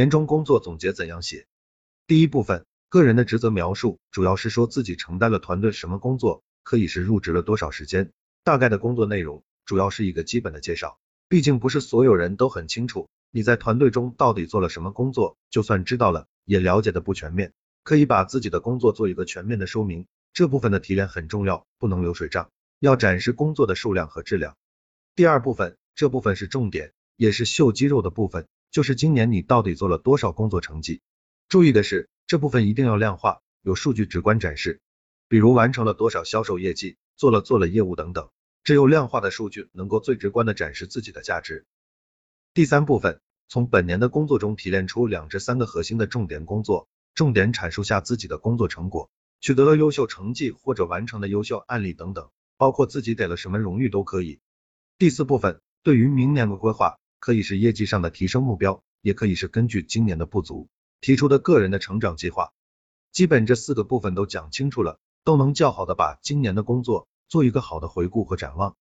年终工作总结怎样写？第一部分，个人的职责描述，主要是说自己承担了团队什么工作，可以是入职了多少时间，大概的工作内容，主要是一个基本的介绍。毕竟不是所有人都很清楚你在团队中到底做了什么工作，就算知道了，也了解的不全面，可以把自己的工作做一个全面的说明。这部分的提炼很重要，不能流水账，要展示工作的数量和质量。第二部分，这部分是重点，也是秀肌肉的部分，就是今年你到底做了多少工作成绩。注意的是，这部分一定要量化，有数据直观展示，比如完成了多少销售业绩，做了做了业务等等，只有量化的数据能够最直观的展示自己的价值。第三部分，从本年的工作中提炼出两至三个核心的重点工作，重点阐述下自己的工作成果。取得了优秀成绩或者完成的优秀案例等等，包括自己得了什么荣誉都可以。第四部分，对于明年的规划，可以是业绩上的提升目标，也可以是根据今年的不足提出的个人的成长计划。基本这四个部分都讲清楚了，都能较好的把今年的工作做一个好的回顾和展望。